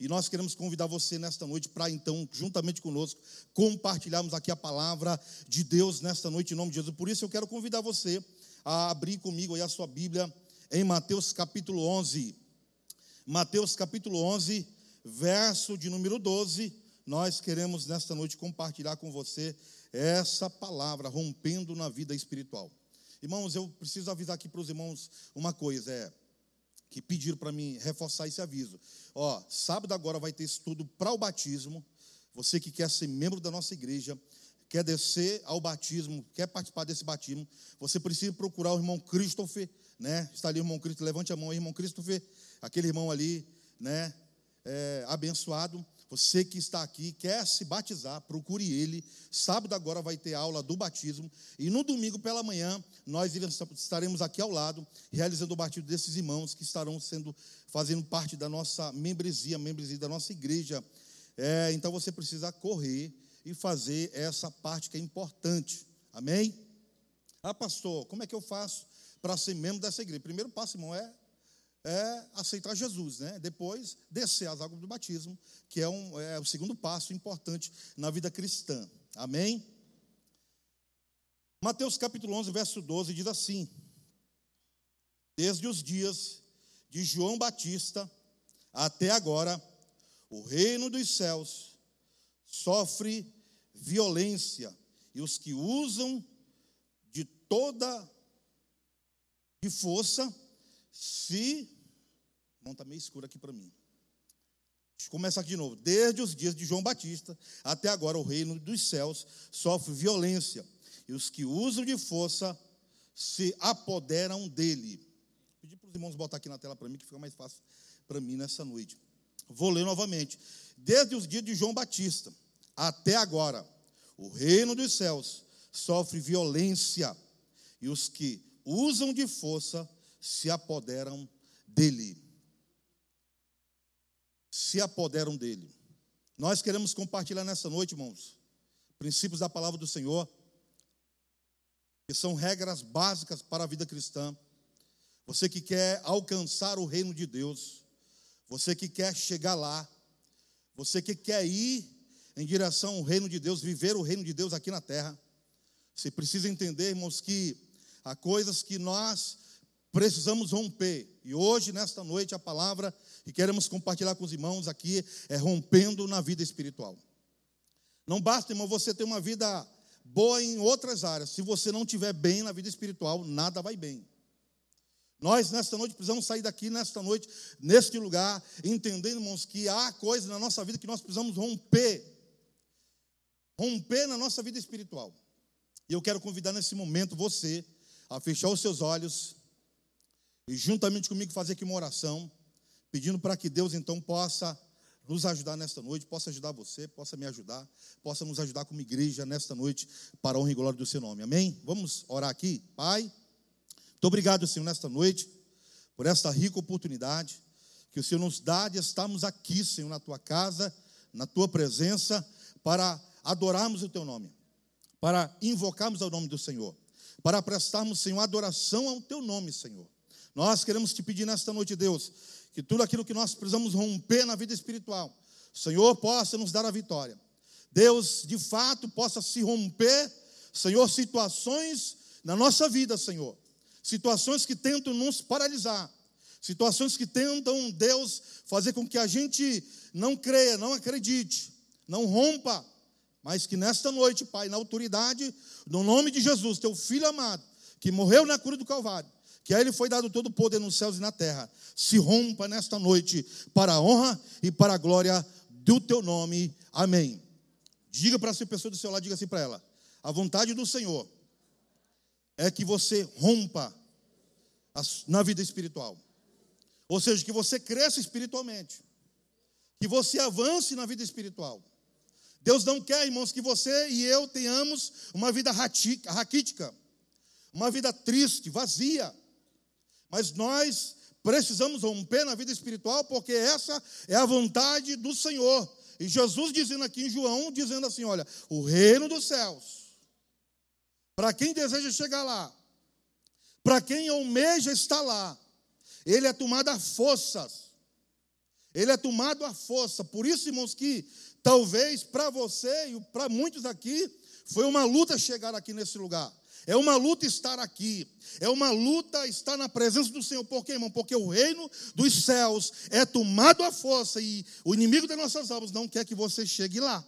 E nós queremos convidar você nesta noite para então, juntamente conosco, compartilharmos aqui a palavra de Deus nesta noite em nome de Jesus. Por isso eu quero convidar você a abrir comigo aí a sua Bíblia em Mateus capítulo 11. Mateus capítulo 11, verso de número 12. Nós queremos nesta noite compartilhar com você essa palavra rompendo na vida espiritual. Irmãos, eu preciso avisar aqui para os irmãos uma coisa, é que pediram para mim reforçar esse aviso. Ó, sábado agora vai ter estudo para o batismo. Você que quer ser membro da nossa igreja, quer descer ao batismo, quer participar desse batismo, você precisa procurar o irmão Christopher, né? Está ali o irmão Christopher, levante a mão aí, irmão Christopher, aquele irmão ali, né? É, abençoado. Você que está aqui, quer se batizar, procure ele. Sábado agora vai ter aula do batismo. E no domingo pela manhã, nós estaremos aqui ao lado, realizando o batismo desses irmãos que estarão sendo, fazendo parte da nossa membresia, membresia da nossa igreja. É, então você precisa correr e fazer essa parte que é importante. Amém? Ah, pastor, como é que eu faço para ser membro dessa igreja? Primeiro passo, irmão, é é aceitar Jesus, né? Depois, descer as águas do batismo, que é, um, é o segundo passo importante na vida cristã. Amém? Mateus capítulo 11, verso 12 diz assim: Desde os dias de João Batista até agora, o reino dos céus sofre violência, e os que usam de toda de força se. Não está meio escuro aqui para mim. Deixa eu começar aqui de novo. Desde os dias de João Batista até agora, o reino dos céus sofre violência, e os que usam de força se apoderam dele. Pedir para os irmãos botar aqui na tela para mim, que fica mais fácil para mim nessa noite. Vou ler novamente. Desde os dias de João Batista até agora, o reino dos céus sofre violência, e os que usam de força se apoderam dele. Se apoderam dele. Nós queremos compartilhar nessa noite, irmãos, princípios da palavra do Senhor, que são regras básicas para a vida cristã. Você que quer alcançar o reino de Deus, você que quer chegar lá, você que quer ir em direção ao reino de Deus, viver o reino de Deus aqui na terra, você precisa entender, irmãos, que há coisas que nós precisamos romper. E hoje, nesta noite, a palavra que queremos compartilhar com os irmãos aqui é rompendo na vida espiritual. Não basta, irmão, você ter uma vida boa em outras áreas. Se você não estiver bem na vida espiritual, nada vai bem. Nós, nesta noite, precisamos sair daqui, nesta noite, neste lugar, entendendo, irmãos, que há coisas na nossa vida que nós precisamos romper. Romper na nossa vida espiritual. E eu quero convidar nesse momento você a fechar os seus olhos e juntamente comigo fazer aqui uma oração, pedindo para que Deus então possa nos ajudar nesta noite, possa ajudar você, possa me ajudar, possa nos ajudar como igreja nesta noite, para a honra e glória do seu nome. Amém? Vamos orar aqui? Pai, muito obrigado, Senhor, nesta noite, por esta rica oportunidade que o Senhor nos dá de estarmos aqui, Senhor, na tua casa, na tua presença, para adorarmos o teu nome, para invocarmos o nome do Senhor, para prestarmos, Senhor, adoração ao teu nome, Senhor. Nós queremos te pedir nesta noite, Deus, que tudo aquilo que nós precisamos romper na vida espiritual, o Senhor possa nos dar a vitória. Deus, de fato, possa se romper, Senhor, situações na nossa vida, Senhor. Situações que tentam nos paralisar. Situações que tentam, Deus, fazer com que a gente não creia, não acredite, não rompa. Mas que nesta noite, Pai, na autoridade, no nome de Jesus, teu filho amado, que morreu na cruz do Calvário, que a ele foi dado todo o poder nos céus e na terra, se rompa nesta noite para a honra e para a glória do teu nome. Amém. Diga para essa pessoa do seu lado, diga assim para ela: a vontade do Senhor é que você rompa na vida espiritual. Ou seja, que você cresça espiritualmente. Que você avance na vida espiritual. Deus não quer, irmãos, que você e eu tenhamos uma vida raquítica, uma vida triste, vazia. Mas nós precisamos romper na vida espiritual, porque essa é a vontade do Senhor. E Jesus dizendo aqui em João, dizendo assim: olha, o reino dos céus, para quem deseja chegar lá, para quem almeja estar lá, ele é tomado a forças, Ele é tomado à força. Por isso, irmãos, que talvez para você e para muitos aqui foi uma luta chegar aqui nesse lugar. É uma luta estar aqui. É uma luta estar na presença do Senhor. Por quê, irmão? Porque o reino dos céus é tomado à força e o inimigo das nossas almas não quer que você chegue lá.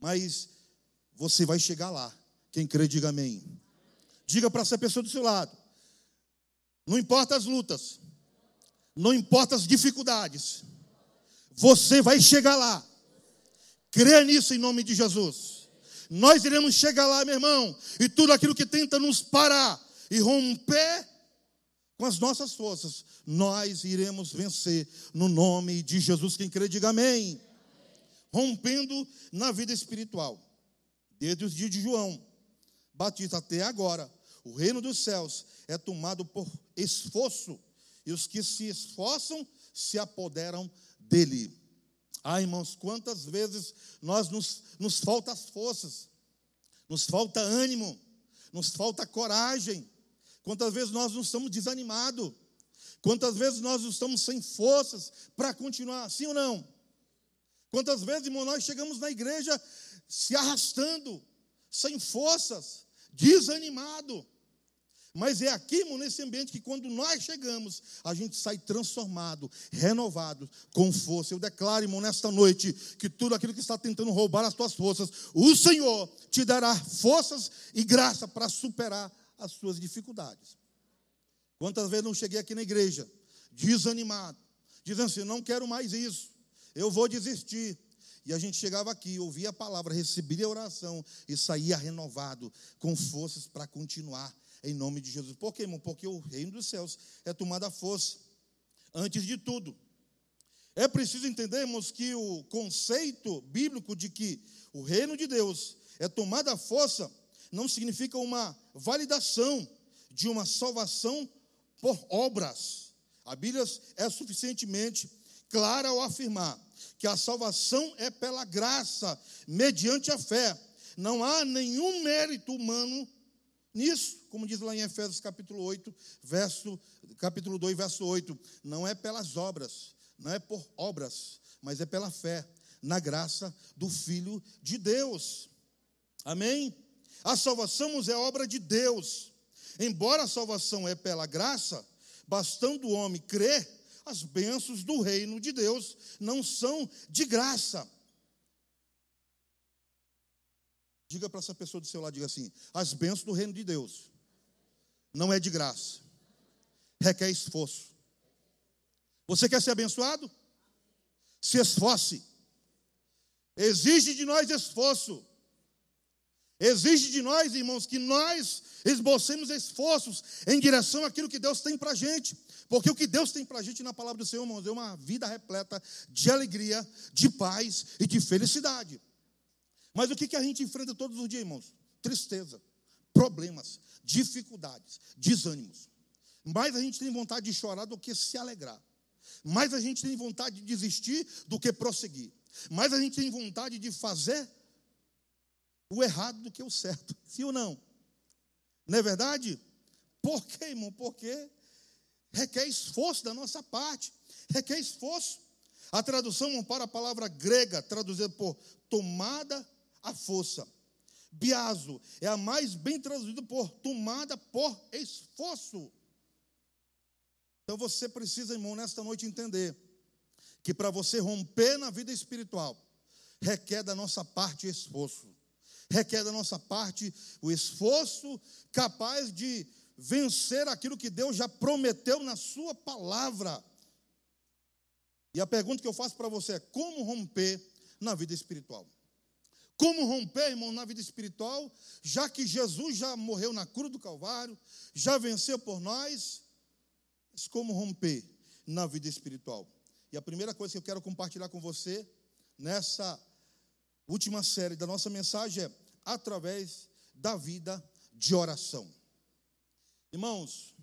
Mas você vai chegar lá. Quem crê, diga amém. Diga para essa pessoa do seu lado. Não importa as lutas, não importa as dificuldades, você vai chegar lá. Crê nisso em nome de Jesus. Nós iremos chegar lá, meu irmão, e tudo aquilo que tenta nos parar e romper com as nossas forças, nós iremos vencer no nome de Jesus. Quem crê, diga amém. Rompendo na vida espiritual, desde os dias de João Batista até agora, o reino dos céus é tomado por esforço, e os que se esforçam se apoderam dele. Ah, irmãos, quantas vezes nós nos, nos falta as forças, nos falta ânimo, nos falta coragem, quantas vezes nós não estamos desanimados, quantas vezes nós não estamos sem forças para continuar, sim ou não? Quantas vezes, irmão, nós chegamos na igreja se arrastando, sem forças, desanimado. Mas é aqui, irmão, nesse ambiente que quando nós chegamos, a gente sai transformado, renovado, com força. Eu declaro, irmão, nesta noite, que tudo aquilo que está tentando roubar as tuas forças, o Senhor te dará forças e graça para superar as suas dificuldades. Quantas vezes não cheguei aqui na igreja, desanimado, dizendo assim: não quero mais isso, eu vou desistir. E a gente chegava aqui, ouvia a palavra, recebia a oração e saía renovado, com forças para continuar em nome de Jesus. Por quê, irmão? Porque o reino dos céus é tomado à força. Antes de tudo, é preciso entendermos que o conceito bíblico de que o reino de Deus é tomado à força não significa uma validação de uma salvação por obras. A Bíblia é suficientemente clara ao afirmar que a salvação é pela graça, mediante a fé. Não há nenhum mérito humano nisso, como diz lá em Efésios capítulo 8, verso, capítulo 2, verso 8. Não é pelas obras, não é por obras, mas é pela fé, na graça do Filho de Deus. Amém? A salvação é obra de Deus. Embora a salvação é pela graça, bastando o homem crer, as bênçãos do reino de Deus não são de graça. Diga para essa pessoa do seu lado, diga assim: as bênçãos do reino de Deus não é de graça, requer esforço. Você quer ser abençoado? Se esforce. Exige de nós esforço. Exige de nós, irmãos, que nós esbocemos esforços em direção àquilo que Deus tem para a gente. Porque o que Deus tem para a gente na palavra do Senhor, irmãos, é uma vida repleta de alegria, de paz e de felicidade. Mas o que, que a gente enfrenta todos os dias, irmãos? Tristeza, problemas, dificuldades, desânimos. Mais a gente tem vontade de chorar do que se alegrar. Mais a gente tem vontade de desistir do que prosseguir. Mais a gente tem vontade de fazer o errado do que o certo. Sim ou não? Não é verdade? Por quê, irmão? Porque requer esforço da nossa parte, requer esforço. A tradução para a palavra grega, traduzida por tomada à força. Biaso é a mais bem traduzida por tomada por esforço. Então você precisa, irmão, nesta noite entender que para você romper na vida espiritual, requer da nossa parte esforço. Requer da nossa parte o esforço capaz de vencer aquilo que Deus já prometeu na Sua palavra. E a pergunta que eu faço para você é: como romper na vida espiritual? Como romper, irmão, na vida espiritual, já que Jesus já morreu na cruz do Calvário, já venceu por nós, mas como romper na vida espiritual? E a primeira coisa que eu quero compartilhar com você nessa última série da nossa mensagem é através da vida de oração. Irmãos,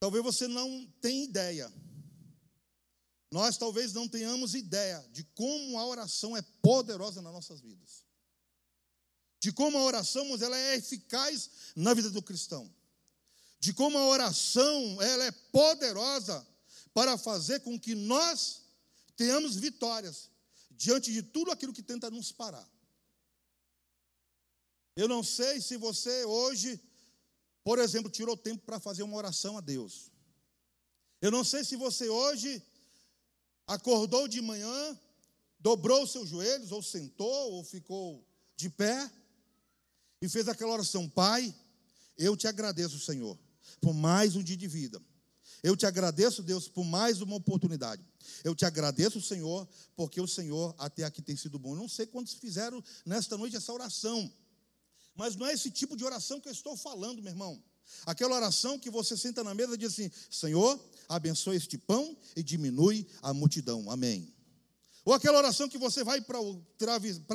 talvez você não tenha ideia. Nós talvez não tenhamos ideia de como a oração é poderosa nas nossas vidas. De como a oração ela é eficaz na vida do cristão. De como a oração ela é poderosa para fazer com que nós tenhamos vitórias diante de tudo aquilo que tenta nos parar. Eu não sei se você hoje, por exemplo, tirou tempo para fazer uma oração a Deus. Eu não sei se você hoje acordou de manhã, dobrou seus joelhos, ou sentou, ou ficou de pé, e fez aquela oração: Pai, eu te agradeço, Senhor, por mais um dia de vida. Eu te agradeço, Deus, por mais uma oportunidade. Eu te agradeço, Senhor, porque o Senhor até aqui tem sido bom. Eu não sei quantos fizeram nesta noite essa oração, mas não é esse tipo de oração que eu estou falando, meu irmão. Aquela oração que você senta na mesa e diz assim: Senhor, abençoe este pão e diminui a multidão. Amém. Ou aquela oração que você vai para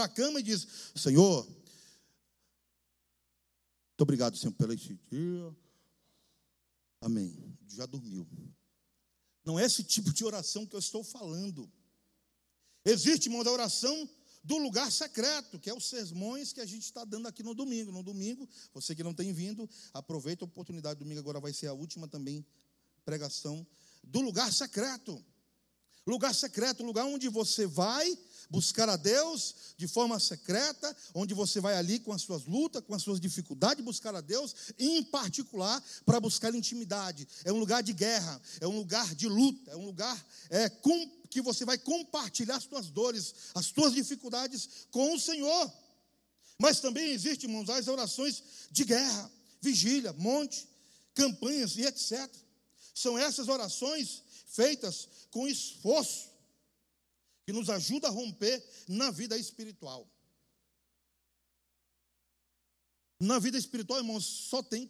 a cama e diz: Senhor, muito obrigado, Senhor, pelo este dia. Amém. Já dormiu. Não é esse tipo de oração que eu estou falando. Existe, irmão, da oração do lugar secreto, que é os sermões que a gente está dando aqui no domingo. No domingo, você que não tem vindo, aproveita a oportunidade. Domingo agora vai ser a última também pregação do lugar secreto. Lugar secreto, lugar onde você vai buscar a Deus de forma secreta, onde você vai ali com as suas lutas, com as suas dificuldades, buscar a Deus, em particular para buscar intimidade. É um lugar de guerra, é um lugar de luta, é um lugar é, com, que você vai compartilhar as suas dores, as suas dificuldades com o Senhor. Mas também existe, irmãos, as orações de guerra, vigília, monte, campanhas e etc. São essas orações feitas com esforço, que nos ajuda a romper na vida espiritual. Na vida espiritual, irmãos, só tem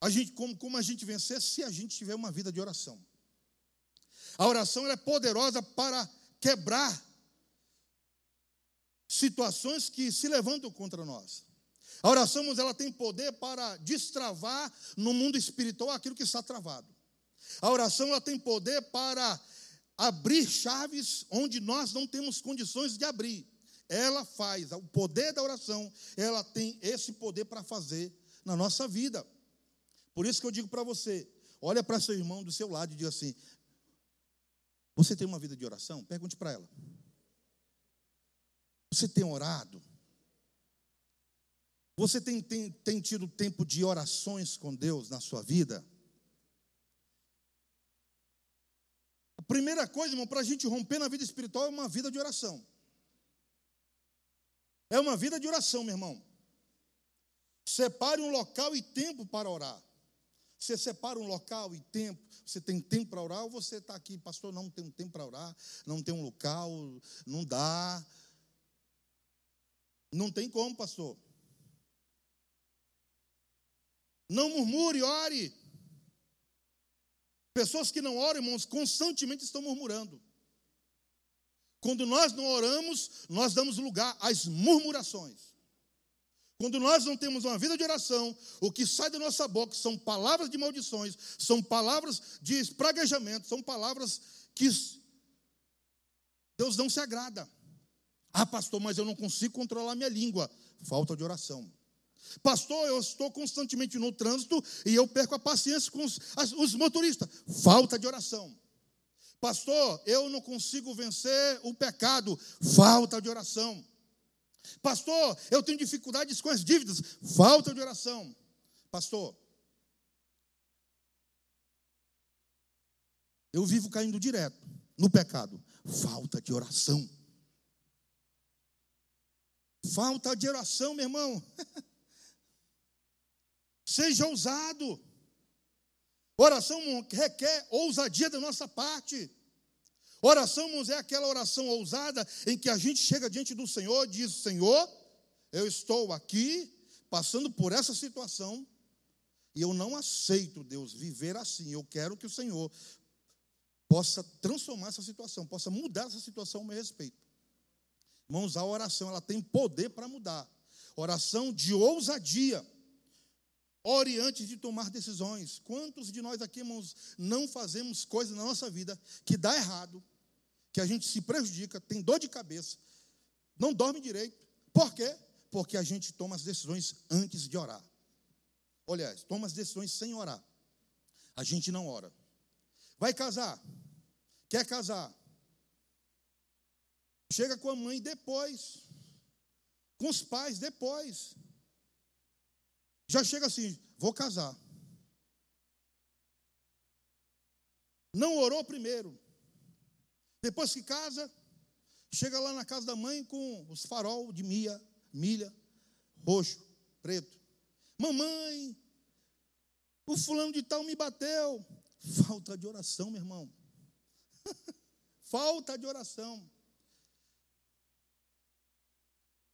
a gente como, como a gente vencer se a gente tiver uma vida de oração. A oração é poderosa para quebrar situações que se levantam contra nós. A oração, ela tem poder para destravar no mundo espiritual aquilo que está travado. A oração ela tem poder para abrir chaves onde nós não temos condições de abrir. Ela faz, o poder da oração, ela tem esse poder para fazer na nossa vida. Por isso que eu digo para você, olha para seu irmão do seu lado e diga assim: Você tem uma vida de oração? Pergunte para ela. Você tem orado? Você tem, tem, tem tido tempo de orações com Deus na sua vida? Primeira coisa, irmão, para a gente romper na vida espiritual é uma vida de oração. É uma vida de oração, meu irmão. Separe um local e tempo para orar. Você separa um local e tempo, você tem tempo para orar, ou você está aqui, pastor, não tem tempo para orar, não tem um local, não dá. Não tem como, pastor. Não murmure, ore. Pessoas que não oram, irmãos, constantemente estão murmurando. Quando nós não oramos, nós damos lugar às murmurações. Quando nós não temos uma vida de oração, o que sai da nossa boca são palavras de maldições, são palavras de espraguejamento, são palavras que Deus não se agrada. Ah, pastor, mas eu não consigo controlar minha língua. Falta de oração. Pastor, eu estou constantemente no trânsito e eu perco a paciência com os, os motoristas. Falta de oração. Pastor, eu não consigo vencer o pecado. Falta de oração. Pastor, eu tenho dificuldades com as dívidas. Falta de oração. Pastor, eu vivo caindo direto no pecado. Falta de oração. Falta de oração, meu irmão. Seja ousado. Oração requer ousadia da nossa parte. Oração, irmãos, é aquela oração ousada em que a gente chega diante do Senhor e diz: Senhor, eu estou aqui passando por essa situação e eu não aceito, Deus, viver assim. Eu quero que o Senhor possa transformar essa situação, possa mudar essa situação ao meu respeito. Irmãos, a oração ela tem poder para mudar. Oração de ousadia. Ore antes de tomar decisões. Quantos de nós aqui, irmãos, não fazemos coisas na nossa vida que dá errado, que a gente se prejudica, tem dor de cabeça, não dorme direito. Por quê? Porque a gente toma as decisões antes de orar. Aliás, toma as decisões sem orar. A gente não ora. Vai casar. Quer casar. Chega com a mãe depois. Com os pais depois. Já chega assim, vou casar. Não orou primeiro. Depois que casa, chega lá na casa da mãe com os farol de milha, milha, roxo, preto. Mamãe, o fulano de tal me bateu. Falta de oração, meu irmão. Falta de oração.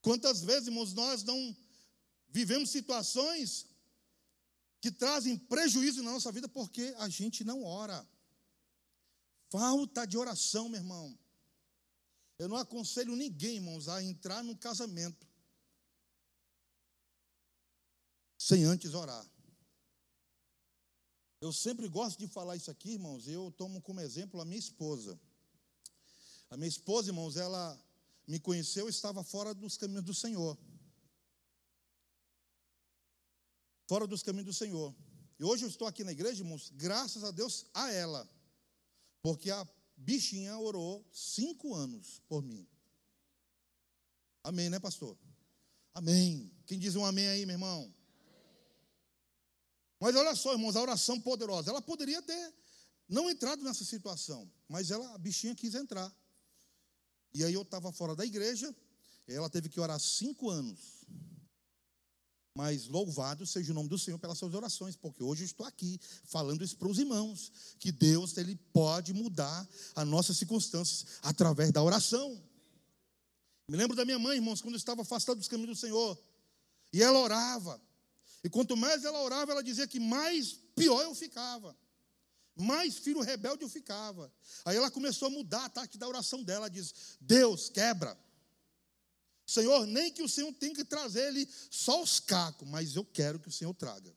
Quantas vezes, irmãos, nós não vivemos situações que trazem prejuízo na nossa vida porque a gente não ora. Falta de oração, meu irmão. Eu não aconselho ninguém, irmãos, a entrar num casamento sem antes orar. Eu sempre gosto de falar isso aqui, irmãos. Eu tomo como exemplo a minha esposa. A minha esposa, irmãos, ela me conheceu, estava fora dos caminhos do Senhor. Fora dos caminhos do Senhor. E hoje eu estou aqui na igreja, irmãos, graças a Deus a ela. Porque a bichinha orou cinco anos por mim. Amém, né, pastor? Amém. Quem diz um amém aí, meu irmão? Mas olha só, irmãos, a oração poderosa. Ela poderia ter não entrado nessa situação, mas ela, a bichinha quis entrar. E aí eu estava fora da igreja, ela teve que orar cinco anos. Mas louvado seja o nome do Senhor pelas suas orações, porque hoje eu estou aqui falando isso para os irmãos, que Deus ele pode mudar as nossas circunstâncias através da oração. Me lembro da minha mãe, irmãos, quando eu estava afastado dos caminhos do Senhor, e ela orava. E quanto mais ela orava, ela dizia que mais pior eu ficava. Mais filho rebelde eu ficava. Aí ela começou a mudar a tática da oração dela. Ela diz: Deus, quebra. Senhor, nem que o Senhor tenha que trazer ele só os cacos, mas eu quero que o Senhor traga.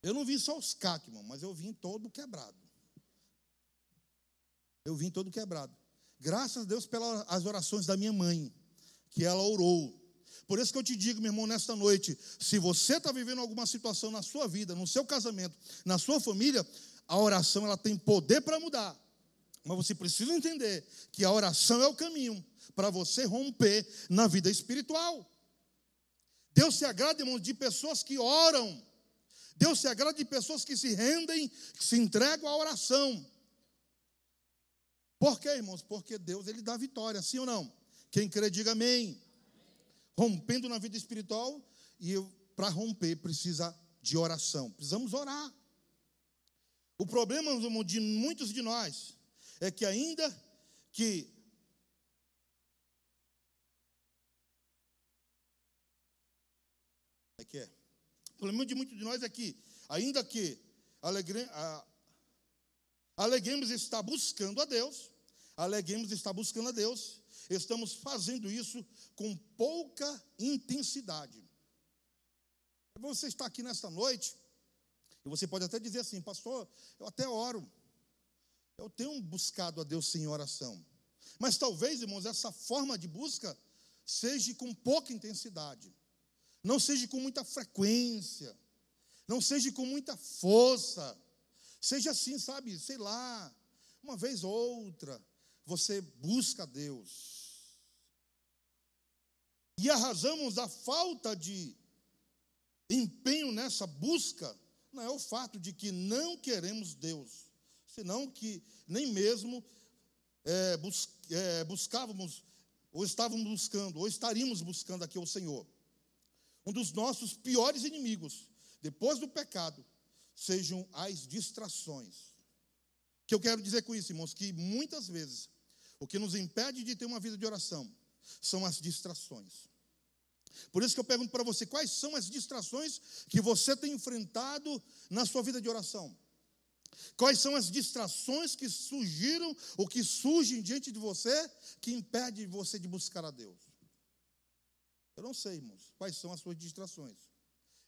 Eu não vim só os cacos, irmão, mas eu vim todo quebrado. Eu vim todo quebrado. Graças a Deus pelas orações da minha mãe, que ela orou. Por isso que eu te digo, meu irmão, nesta noite, se você está vivendo alguma situação na sua vida, no seu casamento, na sua família, a oração ela tem poder para mudar. Mas você precisa entender que a oração é o caminho para você romper na vida espiritual. Deus se agrada, irmãos, de pessoas que oram. Deus se agrada de pessoas que se rendem, que se entregam à oração. Por quê, irmãos? Porque Deus ele dá vitória, sim ou não? Quem crê, diga amém. Rompendo na vida espiritual, e para romper precisa de oração. Precisamos orar. O problema, irmão, de muitos de nós é que ainda que é que é? O problema de muitos de nós é que, ainda que alegre, a, aleguemos estar buscando a Deus, aleguemos estar buscando a Deus, estamos fazendo isso com pouca intensidade. Você está aqui nesta noite, e você pode até dizer assim, pastor, eu até oro, eu tenho buscado a Deus sem oração. Mas talvez, irmãos, essa forma de busca seja com pouca intensidade, não seja com muita frequência, não seja com muita força, seja assim, sabe, sei lá, uma vez ou outra, você busca a Deus. E a razão da falta de empenho nessa busca não é o fato de que não queremos Deus senão que nem mesmo é, bus, é, buscávamos, ou estávamos buscando, ou estaríamos buscando aqui o Senhor. Um dos nossos piores inimigos, depois do pecado, sejam as distrações. O que eu quero dizer com isso, irmãos? Que muitas vezes o que nos impede de ter uma vida de oração são as distrações. Por isso que eu pergunto para você: quais são as distrações que você tem enfrentado na sua vida de oração? Quais são as distrações que surgiram ou que surgem diante de você que impede você de buscar a Deus? Eu não sei, irmãos, quais são as suas distrações.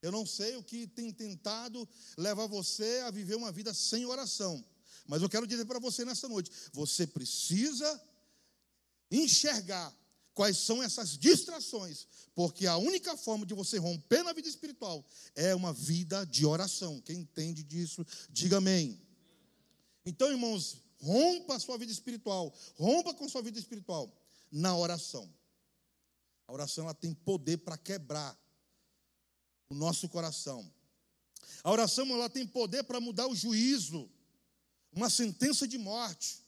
Eu não sei o que tem tentado levar você a viver uma vida sem oração. Mas eu quero dizer para você nesta noite: você precisa enxergar quais são essas distrações, porque a única forma de você romper na vida espiritual é uma vida de oração. Quem entende disso, diga amém. Então, irmãos, rompa a sua vida espiritual, rompa com a sua vida espiritual na oração. A oração ela tem poder para quebrar o nosso coração. A oração ela tem poder para mudar o juízo, uma sentença de morte.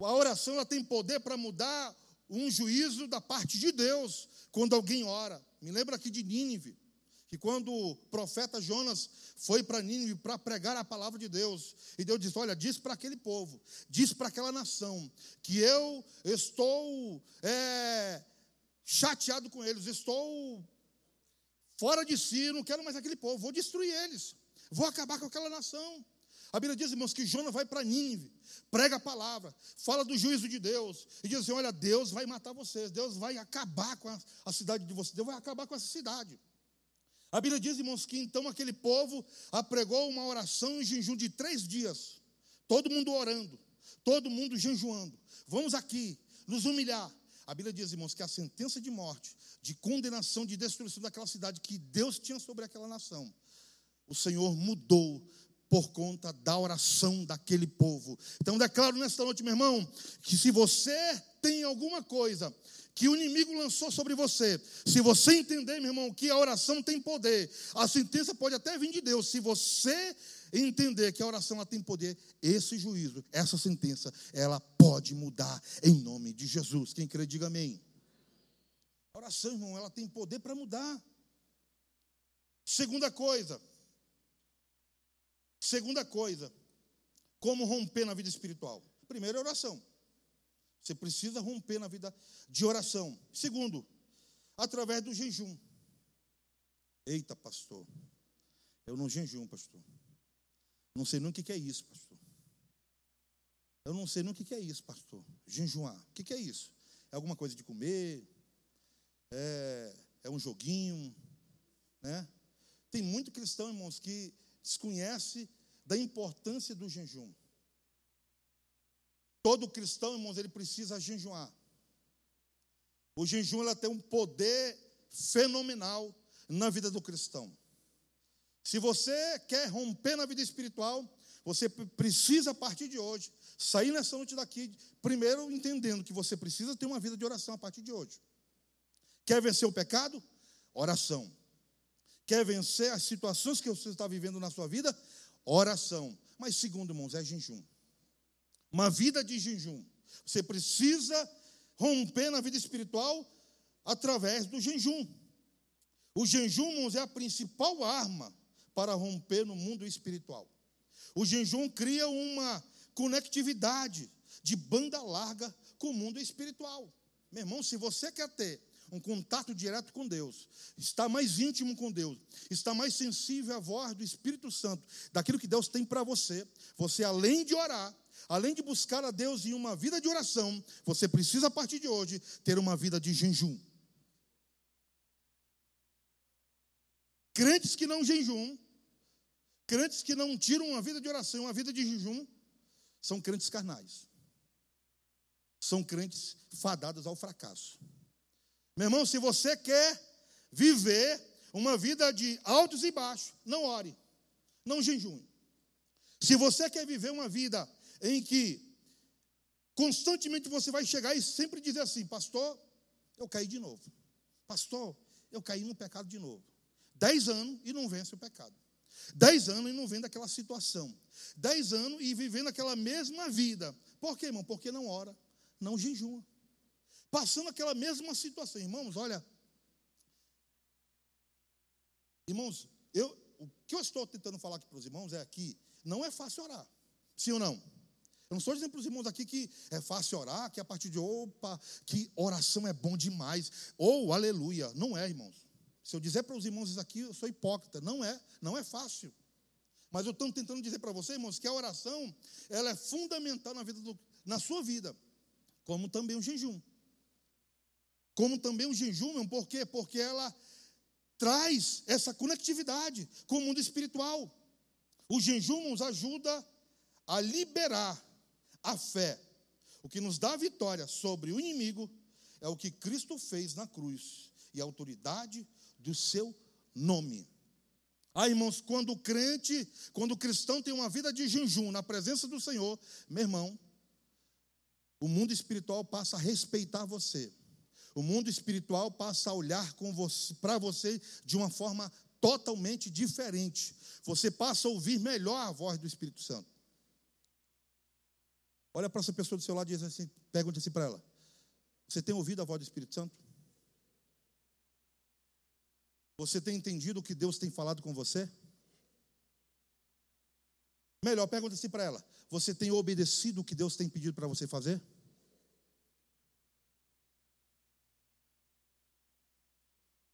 A oração ela tem poder para mudar um juízo da parte de Deus quando alguém ora. Me lembra aqui de Nínive, que quando o profeta Jonas foi para Nínive para pregar a palavra de Deus, e Deus disse: Olha, diz para aquele povo, diz para aquela nação, que eu estou é, chateado com eles, estou fora de si, não quero mais aquele povo, vou destruir eles, vou acabar com aquela nação. A Bíblia diz, irmãos, que Jonas vai para Nínive, prega a palavra, fala do juízo de Deus, e diz assim: olha, Deus vai matar vocês, Deus vai acabar com a, a cidade de vocês, Deus vai acabar com essa cidade. A Bíblia diz, irmãos, que então aquele povo apregou uma oração em jejum de três dias, todo mundo orando, todo mundo jejuando. Vamos aqui nos humilhar. A Bíblia diz, irmãos, que a sentença de morte, de condenação, de destruição daquela cidade que Deus tinha sobre aquela nação, o Senhor mudou por conta da oração daquele povo. Então, declaro nesta noite, meu irmão, que se você tem alguma coisa que o inimigo lançou sobre você, se você entender, meu irmão, que a oração tem poder, a sentença pode até vir de Deus, se você entender que a oração ela tem poder, esse juízo, essa sentença, ela pode mudar em nome de Jesus. Quem crê, diga amém. A oração, irmão, ela tem poder para mudar. Segunda coisa, Segunda coisa, como romper na vida espiritual? Primeiro, oração. Você precisa romper na vida de oração. Segundo, através do jejum. Eita, pastor, eu não jejum, pastor. Não sei nem o que é isso, pastor. Eu não sei nem o que é isso, pastor. Jejuar. O que é isso? É alguma coisa de comer? É, é um joguinho? Né? Tem muito cristão, irmãos, que desconhece da importância do jejum. Todo cristão, irmãos, ele precisa jejuar. O jejum ela tem um poder fenomenal na vida do cristão. Se você quer romper na vida espiritual, você precisa, a partir de hoje, sair nessa noite daqui, primeiro entendendo que você precisa ter uma vida de oração a partir de hoje. Quer vencer o pecado? Oração. Quer vencer as situações que você está vivendo na sua vida? Oração. Mas, segundo, irmãos, é jejum. Uma vida de jejum. Você precisa romper na vida espiritual através do jejum. O jejum, irmãos, é a principal arma para romper no mundo espiritual. O jejum cria uma conectividade de banda larga com o mundo espiritual. Meu irmão, se você quer ter um contato direto com Deus, está mais íntimo com Deus, está mais sensível à voz do Espírito Santo, daquilo que Deus tem para você, você além de orar, além de buscar a Deus em uma vida de oração, você precisa a partir de hoje ter uma vida de jejum. Crentes que não jejum, crentes que não tiram uma vida de oração, uma vida de jejum, são crentes carnais. São crentes fadados ao fracasso. Meu irmão, se você quer viver uma vida de altos e baixos, não ore, não jejum. Se você quer viver uma vida em que constantemente você vai chegar e sempre dizer assim: Pastor, eu caí de novo. Pastor, eu caí no pecado de novo. Dez anos e não vence o pecado. Dez anos e não vem daquela situação. Dez anos e vivendo aquela mesma vida. Por quê, irmão? Porque não ora, não jejuma passando aquela mesma situação. Irmãos, olha. Irmãos, eu, o que eu estou tentando falar aqui para os irmãos é que não é fácil orar. Sim ou não? Eu não estou dizendo para os irmãos aqui que é fácil orar, que a partir de opa, que oração é bom demais. Ou aleluia. Não é, irmãos. Se eu dizer para os irmãos aqui, eu sou hipócrita. Não é, não é fácil. Mas eu estou tentando dizer para vocês, irmãos, que a oração ela é fundamental na, vida do, na sua vida, como também o jejum. Como também o jejum, por quê? Porque ela traz essa conectividade com o mundo espiritual. O jejum nos ajuda a liberar a fé. O que nos dá vitória sobre o inimigo é o que Cristo fez na cruz e a autoridade do seu nome. Ah, irmãos, quando o crente, quando o cristão tem uma vida de jejum na presença do Senhor, meu irmão, o mundo espiritual passa a respeitar você. O mundo espiritual passa a olhar para você de uma forma totalmente diferente. Você passa a ouvir melhor a voz do Espírito Santo. Olha para essa pessoa do seu lado e diz assim, pergunta assim para ela: Você tem ouvido a voz do Espírito Santo? Você tem entendido o que Deus tem falado com você? Melhor, pergunta assim para ela: Você tem obedecido o que Deus tem pedido para você fazer?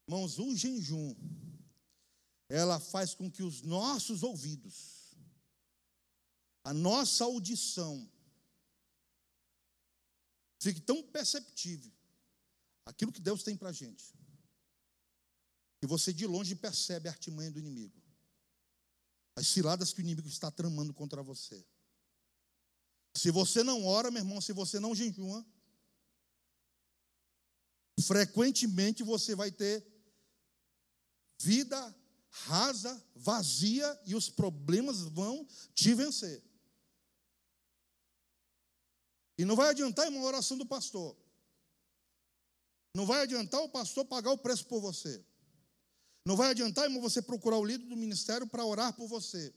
Irmãos, o jejum, ela faz com que os nossos ouvidos, a nossa audição, fique tão perceptível aquilo que Deus tem para a gente, que você de longe percebe a artimanha do inimigo, as ciladas que o inimigo está tramando contra você. Se você não ora, meu irmão, se você não jejuma, frequentemente você vai ter vida rasa, vazia e os problemas vão te vencer. E não vai adiantar uma oração do pastor. Não vai adiantar o pastor pagar o preço por você. Não vai adiantar, irmão, você procurar o líder do ministério para orar por você.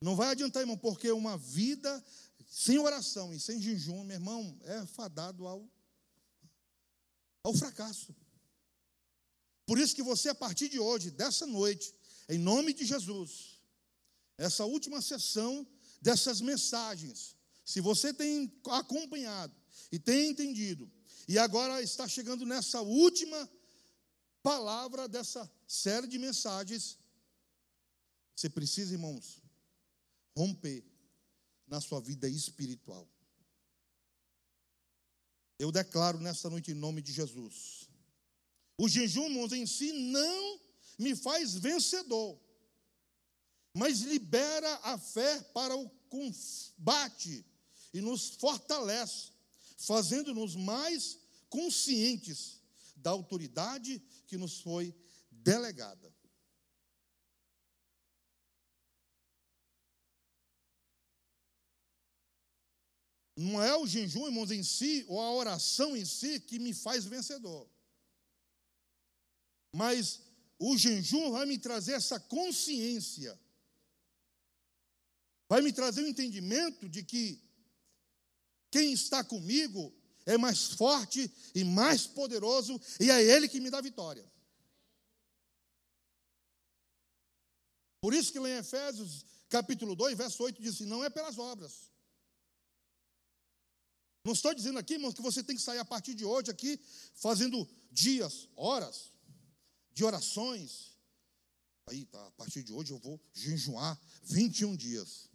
Não vai adiantar, irmão, porque uma vida sem oração e sem jejum, meu irmão, é fadado ao, ao fracasso. Por isso que você, a partir de hoje, dessa noite, em nome de Jesus, essa última sessão dessas mensagens, se você tem acompanhado e tem entendido, e agora está chegando nessa última palavra dessa série de mensagens, você precisa, irmãos, romper na sua vida espiritual. Eu declaro nesta noite em nome de Jesus o jejum, irmãos, em si não me faz vencedor, mas libera a fé para o combate e nos fortalece, fazendo-nos mais conscientes da autoridade que nos foi delegada. Não é o jejum, irmãos, em si, ou a oração em si, que me faz vencedor. Mas o jejum vai me trazer essa consciência, vai me trazer o um entendimento de que quem está comigo é mais forte e mais poderoso, e é Ele que me dá vitória. Por isso que lá em Efésios, capítulo 2, verso 8, diz assim: não é pelas obras. Não estou dizendo aqui, irmãos, que você tem que sair a partir de hoje aqui, fazendo dias, horas, de orações. Aí, tá, a partir de hoje eu vou jejuar 21 dias.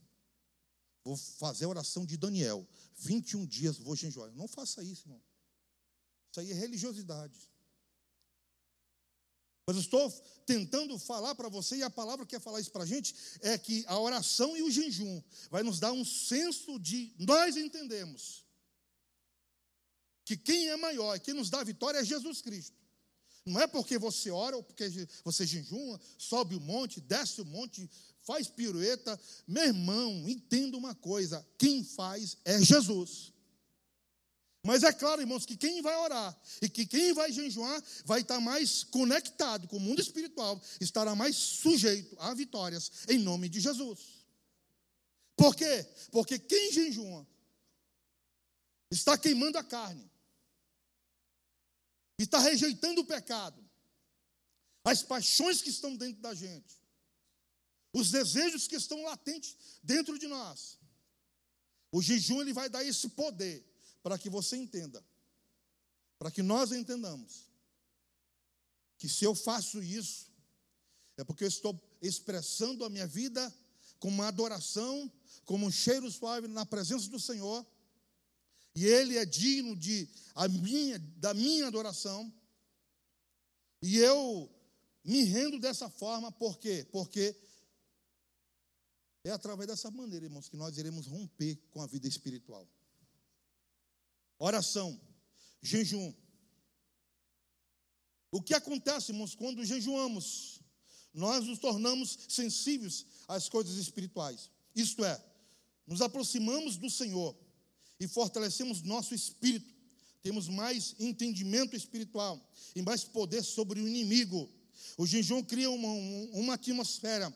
Vou fazer a oração de Daniel. 21 dias vou jejuar. Não faça isso, irmão. Isso aí é religiosidade. Mas estou tentando falar para você, e a palavra que quer falar isso para a gente, é que a oração e o jejum vai nos dar um senso de nós entendemos que quem é maior, quem nos dá a vitória é Jesus Cristo. Não é porque você ora ou porque você jejuma, sobe o monte, desce o monte, faz pirueta. Meu irmão, entenda uma coisa: quem faz é Jesus. Mas é claro, irmãos, que quem vai orar e que quem vai jejuar vai estar mais conectado com o mundo espiritual, estará mais sujeito a vitórias em nome de Jesus. Por quê? Porque quem jejua está queimando a carne está rejeitando o pecado, as paixões que estão dentro da gente, os desejos que estão latentes dentro de nós. O jejum ele vai dar esse poder para que você entenda, para que nós entendamos que se eu faço isso é porque eu estou expressando a minha vida como uma adoração, como um cheiro suave na presença do Senhor e ele é digno de a minha, da minha adoração. E eu me rendo dessa forma, por quê? Porque é através dessa maneira, irmãos, que nós iremos romper com a vida espiritual. Oração, jejum. O que acontece, irmãos, quando jejuamos? nós nos tornamos sensíveis às coisas espirituais. Isto é, nos aproximamos do Senhor e fortalecemos nosso espírito. Temos mais entendimento espiritual e mais poder sobre o inimigo. O jejum cria uma, uma atmosfera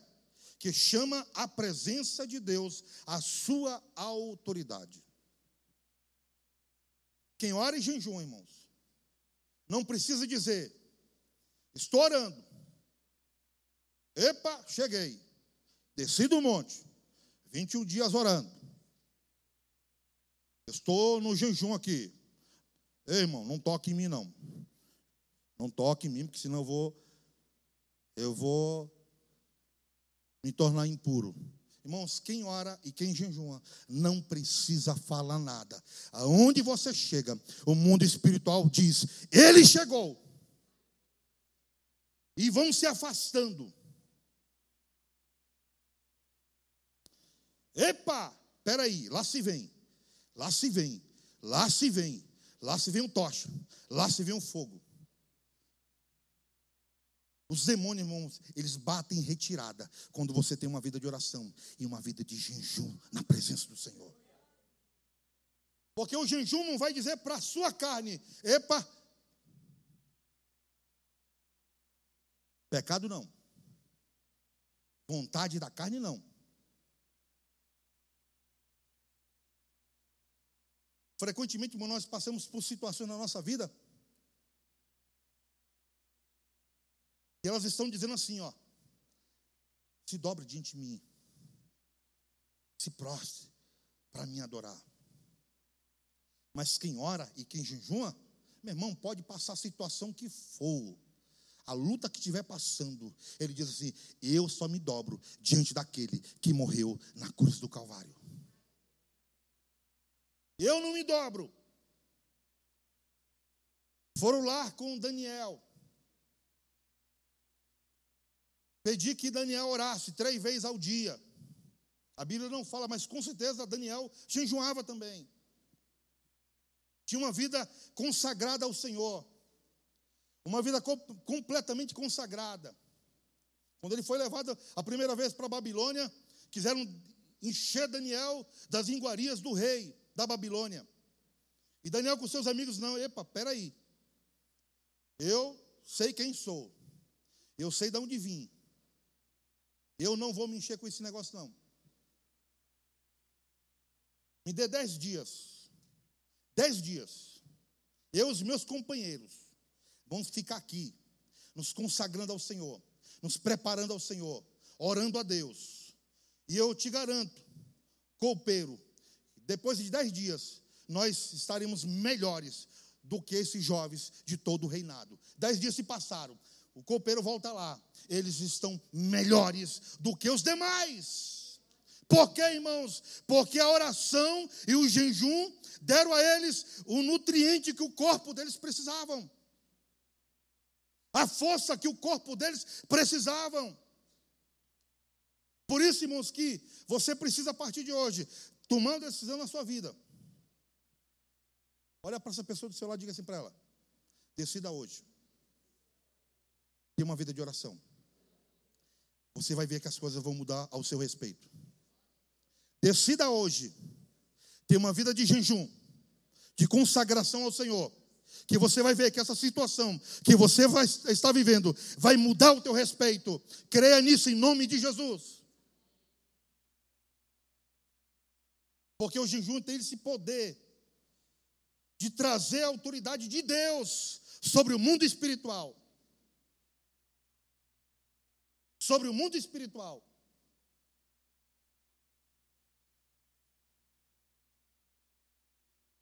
que chama a presença de Deus a sua autoridade. Quem ora em jejum, irmãos, não precisa dizer, estou orando. Epa, cheguei. Desci do monte. 21 dias orando. Estou no jejum aqui. Ei, irmão, não toque em mim, não. Não toque em mim, porque senão eu vou, eu vou me tornar impuro. Irmãos, quem ora e quem jejuma não precisa falar nada. Aonde você chega, o mundo espiritual diz: Ele chegou. E vão se afastando. Epa, peraí, lá se vem, lá se vem, lá se vem, lá se vem um tocha, lá se vem um fogo. Os demônios, irmãos, eles batem em retirada quando você tem uma vida de oração e uma vida de jejum na presença do Senhor. Porque o jejum não vai dizer para a sua carne, epa, pecado não. Vontade da carne não. Frequentemente, nós passamos por situações na nossa vida Elas estão dizendo assim, ó. Se dobre diante de mim. Se prostre para me adorar. Mas quem ora e quem jejuma, meu irmão, pode passar a situação que for. A luta que estiver passando, ele diz assim: Eu só me dobro diante daquele que morreu na cruz do Calvário. Eu não me dobro. Foram lá com Daniel. Pedi que Daniel orasse três vezes ao dia. A Bíblia não fala, mas com certeza Daniel jejuava também. Tinha uma vida consagrada ao Senhor. Uma vida completamente consagrada. Quando ele foi levado a primeira vez para a Babilônia, quiseram encher Daniel das iguarias do rei da Babilônia. E Daniel com seus amigos, não, epa, peraí. Eu sei quem sou. Eu sei de onde vim. Eu não vou me encher com esse negócio, não. Me dê dez dias. Dez dias. Eu e os meus companheiros vamos ficar aqui, nos consagrando ao Senhor, nos preparando ao Senhor, orando a Deus. E eu te garanto, copeiro, depois de dez dias, nós estaremos melhores do que esses jovens de todo o reinado. Dez dias se passaram. O copeiro volta lá. Eles estão melhores do que os demais. Por quê, irmãos? Porque a oração e o jejum deram a eles o nutriente que o corpo deles precisavam. A força que o corpo deles precisavam. Por isso, irmãos, que você precisa a partir de hoje tomar uma decisão na sua vida. Olha para essa pessoa do seu lado e diga assim para ela: decida hoje ter uma vida de oração. Você vai ver que as coisas vão mudar ao seu respeito. Decida hoje ter uma vida de jejum, de consagração ao Senhor. Que você vai ver que essa situação que você vai estar vivendo vai mudar o teu respeito. Creia nisso em nome de Jesus. Porque o jejum tem esse poder de trazer a autoridade de Deus sobre o mundo espiritual. Sobre o mundo espiritual.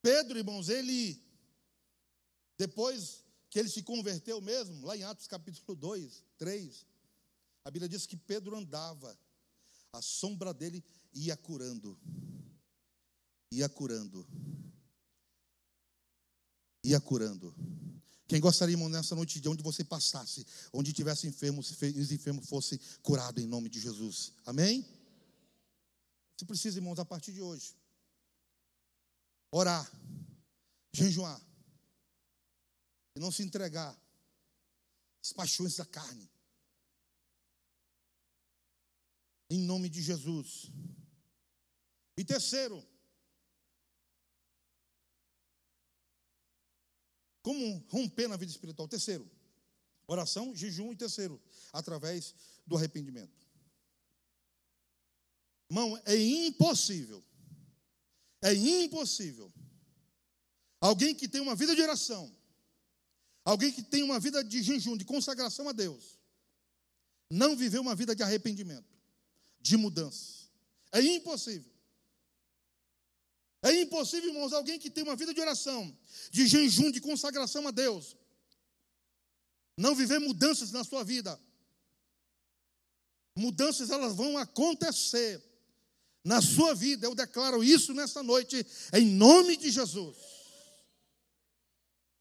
Pedro, irmãos, ele, depois que ele se converteu mesmo, lá em Atos capítulo 2, 3, a Bíblia diz que Pedro andava, a sombra dele ia curando, ia curando, ia curando. Quem gostaria, irmão, nessa noite, de onde você passasse, onde tivesse enfermos, os enfermos fossem curados em nome de Jesus. Amém? Você precisa, irmãos, a partir de hoje, orar, jejuar, e não se entregar às paixões da carne. Em nome de Jesus. E terceiro, como romper na vida espiritual? Terceiro, oração, jejum e terceiro, através do arrependimento. Irmão, é impossível, é impossível alguém que tem uma vida de oração, alguém que tem uma vida de jejum, de consagração a Deus, não viver uma vida de arrependimento, de mudança. É impossível. É impossível, irmãos, alguém que tem uma vida de oração, de jejum, de consagração a Deus, não viver mudanças na sua vida. Mudanças elas vão acontecer na sua vida. Eu declaro isso nessa noite em nome de Jesus.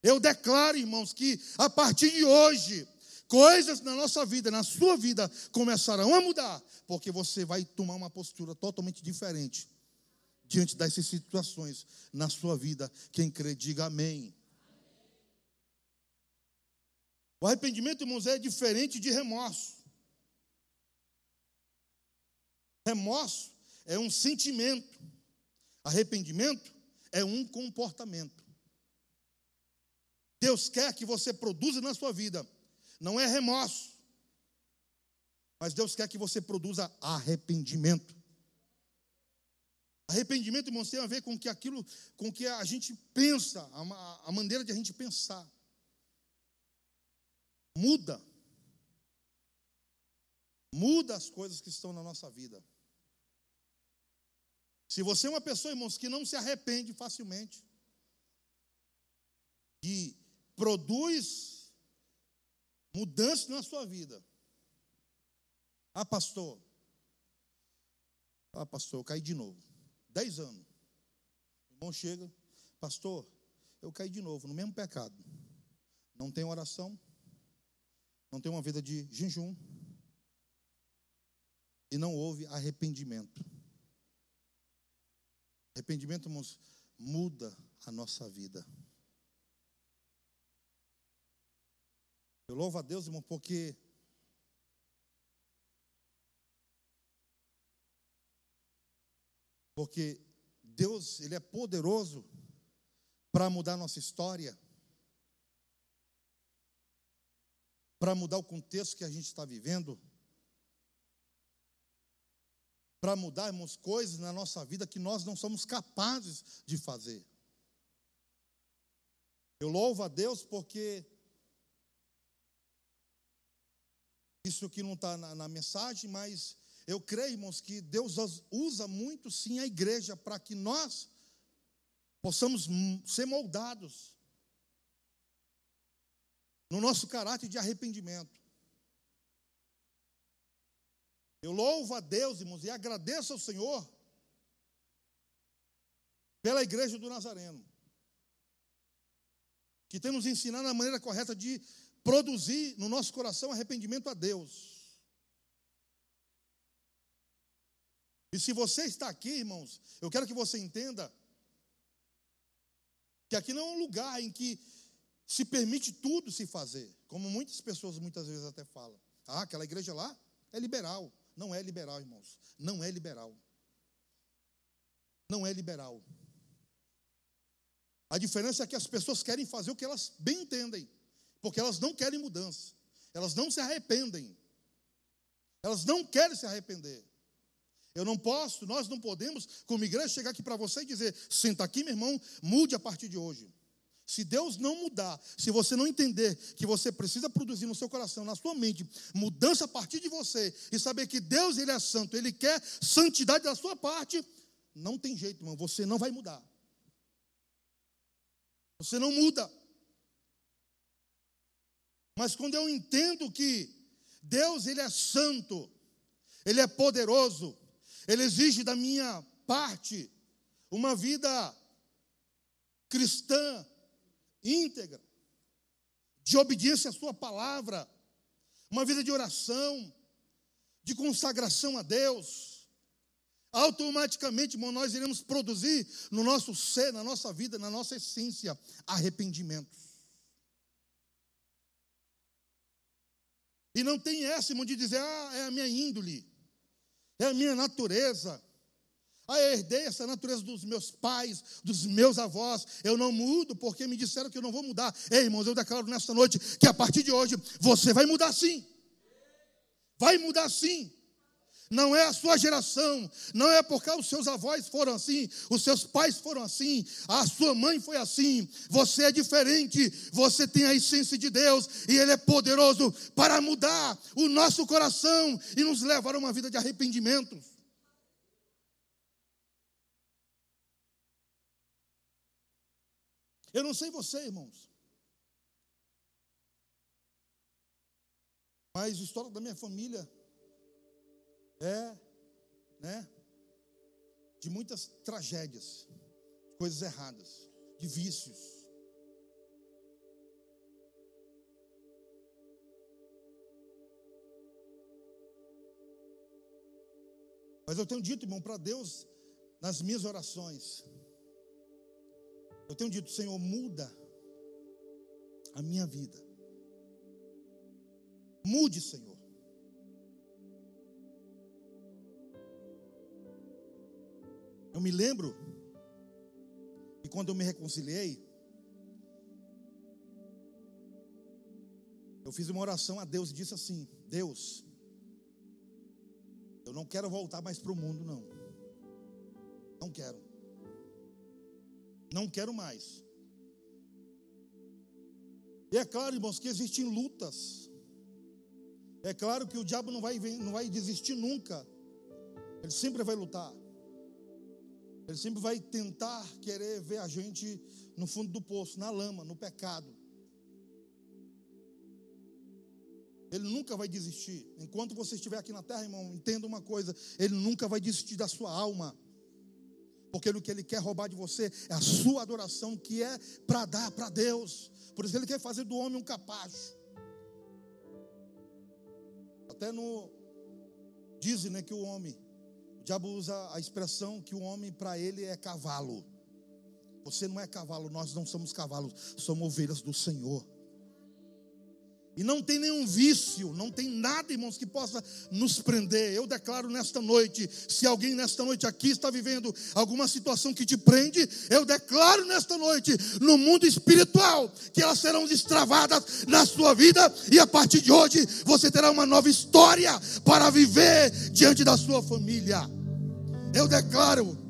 Eu declaro, irmãos, que a partir de hoje coisas na nossa vida, na sua vida começarão a mudar, porque você vai tomar uma postura totalmente diferente diante dessas situações na sua vida. Quem crê, diga amém. O arrependimento, irmãos, é diferente de remorso. Remorso é um sentimento, arrependimento é um comportamento. Deus quer que você produza na sua vida, não é remorso, mas Deus quer que você produza arrependimento. Arrependimento, irmãos, tem a ver com que aquilo, com que a gente pensa, a, a maneira de a gente pensar. Muda. Muda as coisas que estão na nossa vida. Se você é uma pessoa, irmãos, que não se arrepende facilmente, e produz mudança na sua vida. Ah, pastor. Ah, pastor, eu caí de novo. Dez anos. O irmão chega, pastor, eu caí de novo no mesmo pecado. Não tem oração, não tem uma vida de jejum, e não houve arrependimento. Arrependimento, irmãos, muda a nossa vida. Eu louvo a Deus, irmão, porque Porque Deus, Ele é poderoso para mudar nossa história, para mudar o contexto que a gente está vivendo, para mudarmos coisas na nossa vida que nós não somos capazes de fazer. Eu louvo a Deus porque isso aqui não está na, na mensagem, mas eu creio, irmãos, que Deus usa muito sim a igreja para que nós possamos ser moldados no nosso caráter de arrependimento. Eu louvo a Deus, irmãos, e agradeço ao Senhor pela igreja do Nazareno, que tem nos ensinado a maneira correta de produzir no nosso coração arrependimento a Deus. E se você está aqui, irmãos, eu quero que você entenda que aqui não é um lugar em que se permite tudo se fazer, como muitas pessoas muitas vezes até falam. Ah, aquela igreja lá é liberal. Não é liberal, irmãos. Não é liberal. Não é liberal. A diferença é que as pessoas querem fazer o que elas bem entendem, porque elas não querem mudança. Elas não se arrependem. Elas não querem se arrepender. Eu não posso, nós não podemos, como igreja, chegar aqui para você e dizer: senta aqui, meu irmão, mude a partir de hoje. Se Deus não mudar, se você não entender que você precisa produzir no seu coração, na sua mente, mudança a partir de você e saber que Deus ele é santo, ele quer santidade da sua parte, não tem jeito, irmão, você não vai mudar. Você não muda. Mas quando eu entendo que Deus ele é santo, ele é poderoso, ele exige da minha parte uma vida cristã íntegra, de obediência à Sua palavra, uma vida de oração, de consagração a Deus. Automaticamente, irmão, nós iremos produzir no nosso ser, na nossa vida, na nossa essência, arrependimento. E não tem essa, irmão, de dizer, ah, é a minha índole. É a minha natureza. Ah, eu herdei essa natureza dos meus pais, dos meus avós. Eu não mudo porque me disseram que eu não vou mudar. Ei, irmãos, eu declaro nesta noite que a partir de hoje você vai mudar sim. Vai mudar sim. Não é a sua geração, não é porque os seus avós foram assim, os seus pais foram assim, a sua mãe foi assim. Você é diferente, você tem a essência de Deus e Ele é poderoso para mudar o nosso coração e nos levar a uma vida de arrependimento. Eu não sei você, irmãos. Mas a história da minha família é, né, de muitas tragédias, de coisas erradas, de vícios. Mas eu tenho dito, irmão, para Deus, nas minhas orações, eu tenho dito, Senhor, muda a minha vida. Mude, Senhor. Eu me lembro que quando eu me reconciliei, eu fiz uma oração a Deus e disse assim: Deus, eu não quero voltar mais para o mundo, não. Não quero. Não quero mais. E é claro, irmãos, que existem lutas. É claro que o diabo não vai, não vai desistir nunca. Ele sempre vai lutar. Ele sempre vai tentar querer ver a gente no fundo do poço, na lama, no pecado. Ele nunca vai desistir. Enquanto você estiver aqui na terra, irmão, entenda uma coisa: ele nunca vai desistir da sua alma. Porque o que ele quer roubar de você é a sua adoração, que é para dar para Deus. Por isso ele quer fazer do homem um capacho. Até no dizem né, que o homem diabo usa a expressão que o homem para ele é cavalo. Você não é cavalo, nós não somos cavalos, somos ovelhas do Senhor. E não tem nenhum vício, não tem nada, irmãos, que possa nos prender. Eu declaro nesta noite, se alguém nesta noite aqui está vivendo alguma situação que te prende, eu declaro nesta noite, no mundo espiritual, que elas serão destravadas na sua vida, e a partir de hoje você terá uma nova história para viver diante da sua família. Eu declaro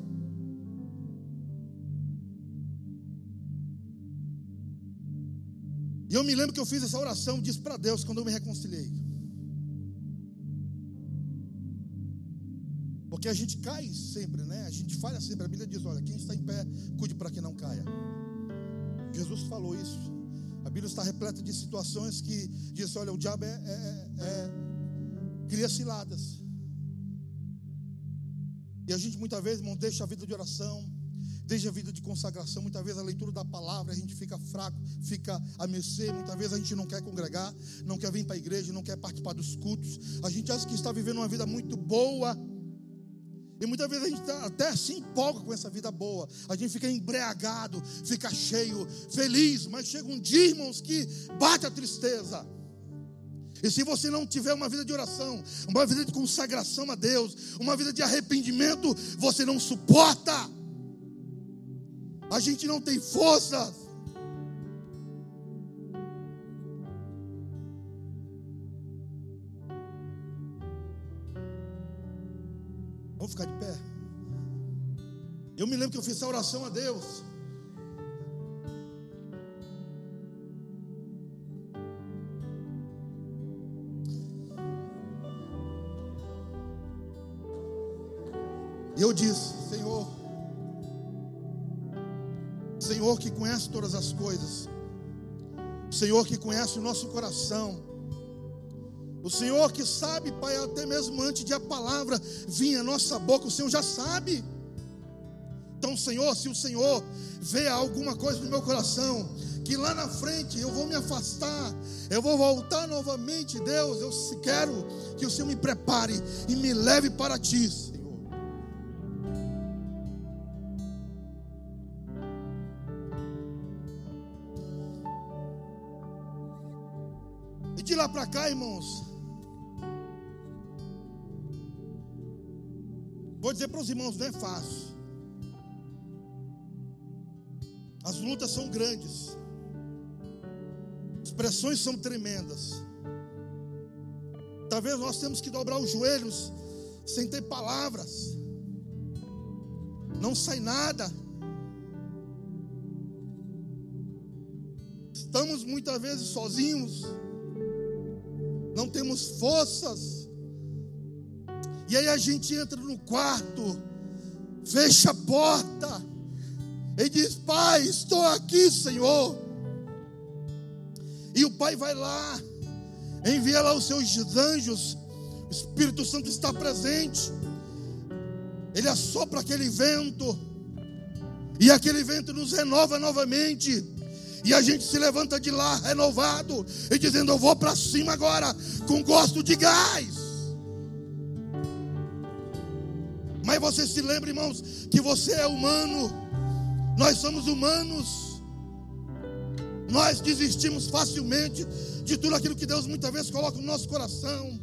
Eu me lembro que eu fiz essa oração, disse para Deus quando eu me reconciliei. Porque a gente cai sempre, né? A gente falha sempre. A Bíblia diz: olha, quem está em pé, cuide para que não caia. Jesus falou isso. A Bíblia está repleta de situações que diz: olha, o diabo é, é, é, é cria ciladas. E a gente muitas vezes, não deixa a vida de oração, Desde a vida de consagração, muitas vezes a leitura da palavra, a gente fica fraco, fica a mercê, muitas vezes a gente não quer congregar, não quer vir para a igreja, não quer participar dos cultos. A gente acha que está vivendo uma vida muito boa. E muitas vezes a gente tá até se empolga com essa vida boa. A gente fica embriagado, fica cheio, feliz, mas chega um dia, irmãos, que bate a tristeza. E se você não tiver uma vida de oração, uma vida de consagração a Deus, uma vida de arrependimento, você não suporta a gente não tem força. Vamos ficar de pé. Eu me lembro que eu fiz essa oração a Deus. E eu disse: Senhor que conhece todas as coisas, o Senhor que conhece o nosso coração, o Senhor que sabe, Pai, até mesmo antes de a palavra vir à nossa boca, o Senhor já sabe. Então, Senhor, se o Senhor vê alguma coisa no meu coração, que lá na frente eu vou me afastar, eu vou voltar novamente, Deus, eu quero que o Senhor me prepare e me leve para ti. Para cá, irmãos. Vou dizer para os irmãos, não é fácil. As lutas são grandes. As pressões são tremendas. Talvez nós temos que dobrar os joelhos sem ter palavras. Não sai nada. Estamos muitas vezes sozinhos. Temos forças. E aí a gente entra no quarto, fecha a porta e diz: Pai, estou aqui, Senhor. E o Pai vai lá, envia lá os seus anjos, o Espírito Santo está presente. Ele assopra aquele vento, e aquele vento nos renova novamente. E a gente se levanta de lá renovado e dizendo: Eu vou para cima agora, com gosto de gás. Mas você se lembra, irmãos, que você é humano, nós somos humanos, nós desistimos facilmente de tudo aquilo que Deus muitas vezes coloca no nosso coração.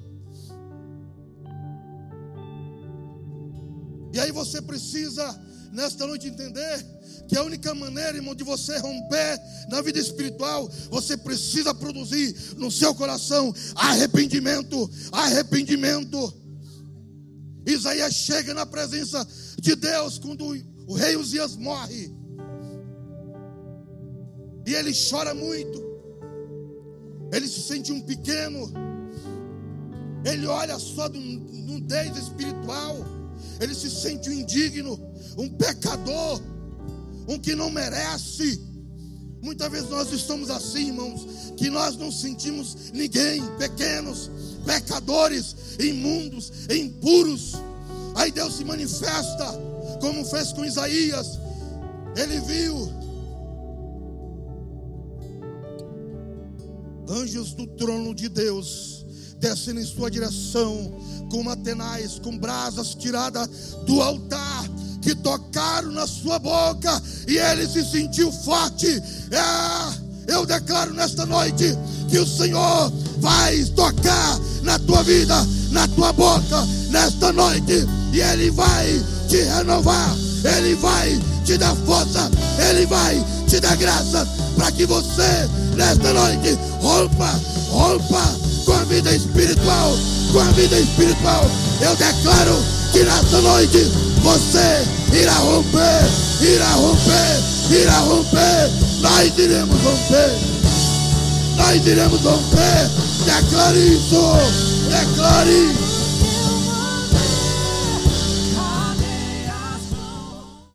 E aí você precisa, nesta noite, entender que a única maneira, irmão, de você romper na vida espiritual, você precisa produzir no seu coração arrependimento, arrependimento. Isaías chega na presença de Deus quando o rei Uzias morre. E ele chora muito. Ele se sente um pequeno. Ele olha só do nudez espiritual. Ele se sente um indigno, um pecador, um que não merece. Muitas vezes nós estamos assim, irmãos, que nós não sentimos ninguém, pequenos, pecadores, imundos, impuros. Aí Deus se manifesta, como fez com Isaías. Ele viu anjos do trono de Deus descendo em sua direção, com matenais, com brasas tiradas do altar, que tocaram na sua boca, e ele se sentiu forte. É, eu declaro nesta noite que o Senhor vai tocar na tua vida, na tua boca, nesta noite, e Ele vai te renovar, Ele vai te dar força, Ele vai te dar graça, para que você, nesta noite, rompa, rompa com a vida espiritual, com a vida espiritual. Eu declaro que nesta noite você irá romper, irá romper, irá romper. Nós iremos romper nós iremos romper. Declare isso, declare.